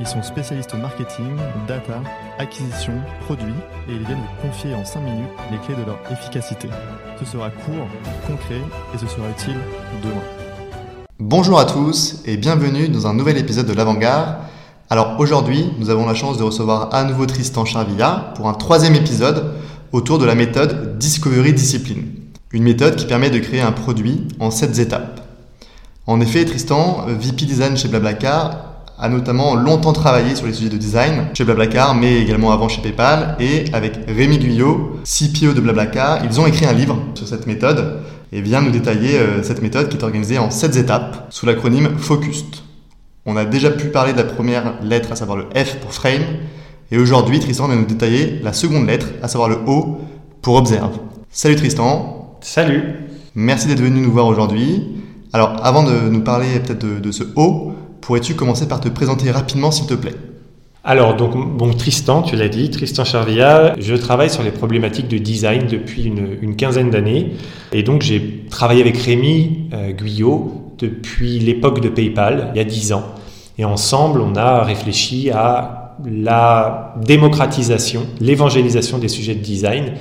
Ils sont spécialistes marketing, data, acquisition, produits et ils viennent vous confier en 5 minutes les clés de leur efficacité. Ce sera court, concret et ce sera utile demain. Bonjour à tous et bienvenue dans un nouvel épisode de l'Avant-Garde. Alors aujourd'hui, nous avons la chance de recevoir à nouveau Tristan Charvilla pour un troisième épisode autour de la méthode Discovery Discipline. Une méthode qui permet de créer un produit en 7 étapes. En effet, Tristan, VP Design chez Blablacar, a notamment longtemps travaillé sur les sujets de design chez Blablacar, mais également avant chez PayPal. Et avec Rémi Guyot, CPO de Blablacar, ils ont écrit un livre sur cette méthode et vient nous détailler euh, cette méthode qui est organisée en 7 étapes sous l'acronyme FOCUST. On a déjà pu parler de la première lettre, à savoir le F pour Frame, et aujourd'hui Tristan vient nous détailler la seconde lettre, à savoir le O pour Observe. Salut Tristan. Salut. Merci d'être venu nous voir aujourd'hui. Alors avant de nous parler peut-être de, de ce O, Pourrais-tu commencer par te présenter rapidement, s'il te plaît? Alors, donc, bon, Tristan, tu l'as dit, Tristan Charvilla, je travaille sur les problématiques de design depuis une, quinzaine d'années. Et donc, j'ai travaillé avec Rémi euh, Guyot depuis l'époque de PayPal, il y a dix ans. Et ensemble, on a réfléchi à la démocratisation, l'évangélisation des sujets de design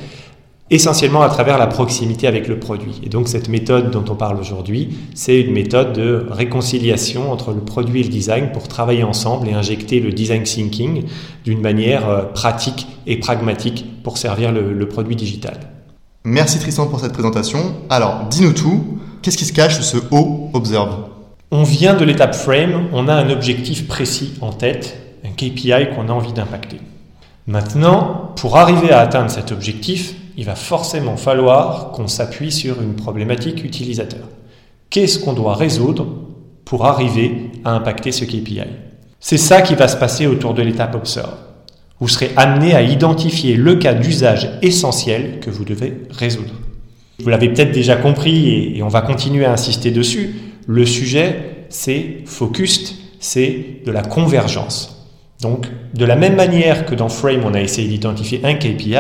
essentiellement à travers la proximité avec le produit. Et donc cette méthode dont on parle aujourd'hui, c'est une méthode de réconciliation entre le produit et le design pour travailler ensemble et injecter le design thinking d'une manière euh, pratique et pragmatique pour servir le, produit digital. Merci Tristan pour cette présentation. Alors, dis-nous tout, qu'est-ce qui se cache sous ce O Observe? On vient de l'étape frame, on a un objectif précis en tête, un KPI qu'on a envie d'impacter. Maintenant, pour arriver à atteindre cet objectif, il va forcément falloir qu'on s'appuie sur une problématique utilisateur. Qu'est-ce qu'on doit résoudre pour arriver à impacter ce KPI C'est ça qui va se passer autour de l'étape Observe. Vous serez amené à identifier le cas d'usage essentiel que vous devez résoudre. Vous l'avez peut-être déjà compris et on va continuer à insister dessus. Le sujet, c'est focused, c'est de la convergence. Donc, de la même manière que dans Frame, on a essayé d'identifier un KPI,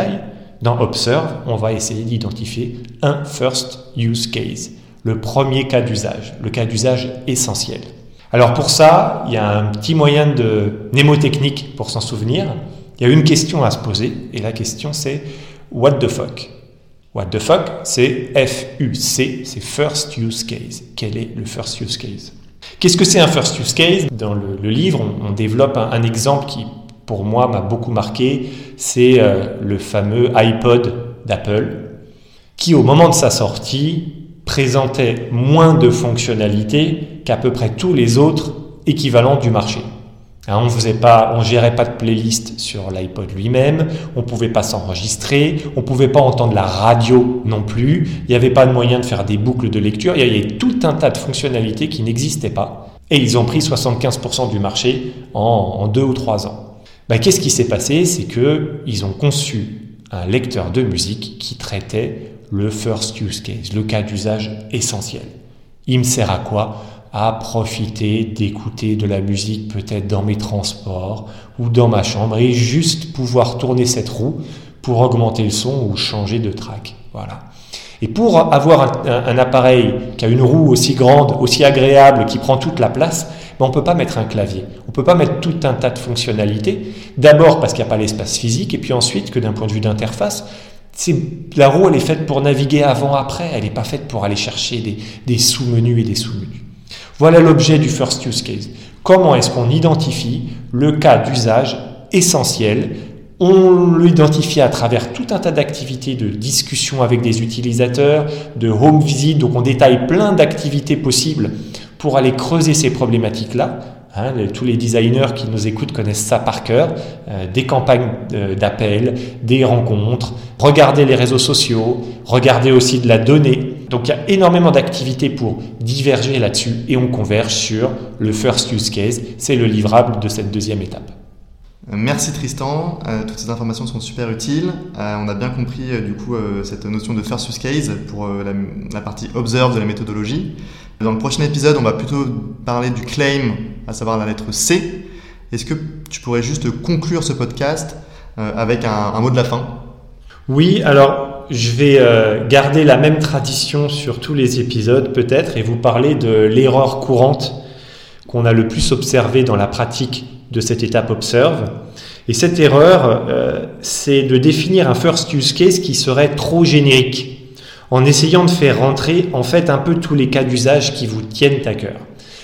dans Observe, on va essayer d'identifier un first use case, le premier cas d'usage, le cas d'usage essentiel. Alors pour ça, il y a un petit moyen de mnémotechnique pour s'en souvenir. Il y a une question à se poser et la question c'est what the fuck? What the fuck, c'est F-U-C, c'est first use case. Quel est le first use case? Qu'est-ce que c'est un first use case? Dans le, livre, on, développe un exemple qui pour moi m'a beaucoup marqué, c'est euh, le fameux iPod d'Apple, qui au moment de sa sortie présentait moins de fonctionnalités qu'à peu près tous les autres équivalents du marché. Hein, on faisait pas, on gérait pas de playlist sur l'iPod lui-même, on pouvait pas s'enregistrer, on pouvait pas entendre la radio non plus, il n'y avait pas de moyen de faire des boucles de lecture, il y avait tout un tas de fonctionnalités qui n'existaient pas. Et ils ont pris 75% du marché en, en deux ou trois ans. Bah, qu'est-ce qui s'est passé? C'est qu'ils ont conçu un lecteur de musique qui traitait le first use case, le cas d'usage essentiel. Il me sert à quoi? À profiter d'écouter de la musique peut-être dans mes transports ou dans ma chambre et juste pouvoir tourner cette roue pour augmenter le son ou changer de track. Voilà. Et pour avoir un, appareil qui a une roue aussi grande, aussi agréable, qui prend toute la place, ben on ne peut pas mettre un clavier. On ne peut pas mettre tout un tas de fonctionnalités. D'abord parce qu'il n'y a pas l'espace physique, et puis ensuite que d'un point de vue d'interface, la roue, elle est faite pour naviguer avant-après, elle n'est pas faite pour aller chercher des, sous-menus et des sous-menus. Voilà l'objet du first use case. Comment est-ce qu'on identifie le cas d'usage essentiel? On l'identifie à travers tout un tas d'activités de discussion avec des utilisateurs, de home visit, donc on détaille plein d'activités possibles pour aller creuser ces problématiques-là. Hein, tous les designers qui nous écoutent connaissent ça par cœur. Euh, des campagnes euh, d'appel, des rencontres, regarder les réseaux sociaux, regarder aussi de la donnée. Donc il y a énormément d'activités pour diverger là-dessus et on converge sur le first use case. C'est le livrable de cette deuxième étape. Merci Tristan, euh, toutes ces informations sont super utiles. Euh, on a bien compris du coup cette notion de first use case pour la, la, partie observe de la méthodologie. Dans le prochain épisode, on va plutôt parler du claim, à savoir la lettre C. Est-ce que tu pourrais juste conclure ce podcast avec un, un, mot de la fin? Oui, alors je vais garder la même tradition sur tous les épisodes peut-être et vous parler de l'erreur courante qu'on a le plus observée dans la pratique de cette étape observe. Et cette erreur, euh, c'est de définir un first use case qui serait trop générique, en essayant de faire rentrer en fait un peu tous les cas d'usage qui vous tiennent à cœur.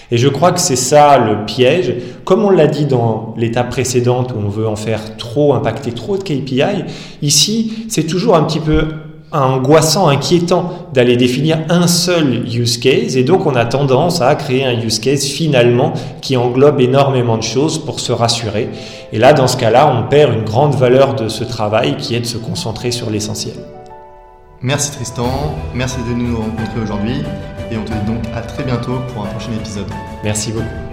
Et je crois que c'est ça le piège. Comme on l'a dit dans l'étape précédente où on veut en faire trop, impacter trop de KPI, ici c'est toujours un petit peu angoissant, inquiétant d'aller définir un seul use case et donc on a tendance à créer un use case finalement qui englobe énormément de choses pour se rassurer. Et là, dans ce cas-là, on perd une grande valeur de ce travail qui est de se concentrer sur l'essentiel. Merci Tristan, merci de nous rencontrer aujourd'hui et on te dit donc à très bientôt pour un prochain épisode. Merci beaucoup.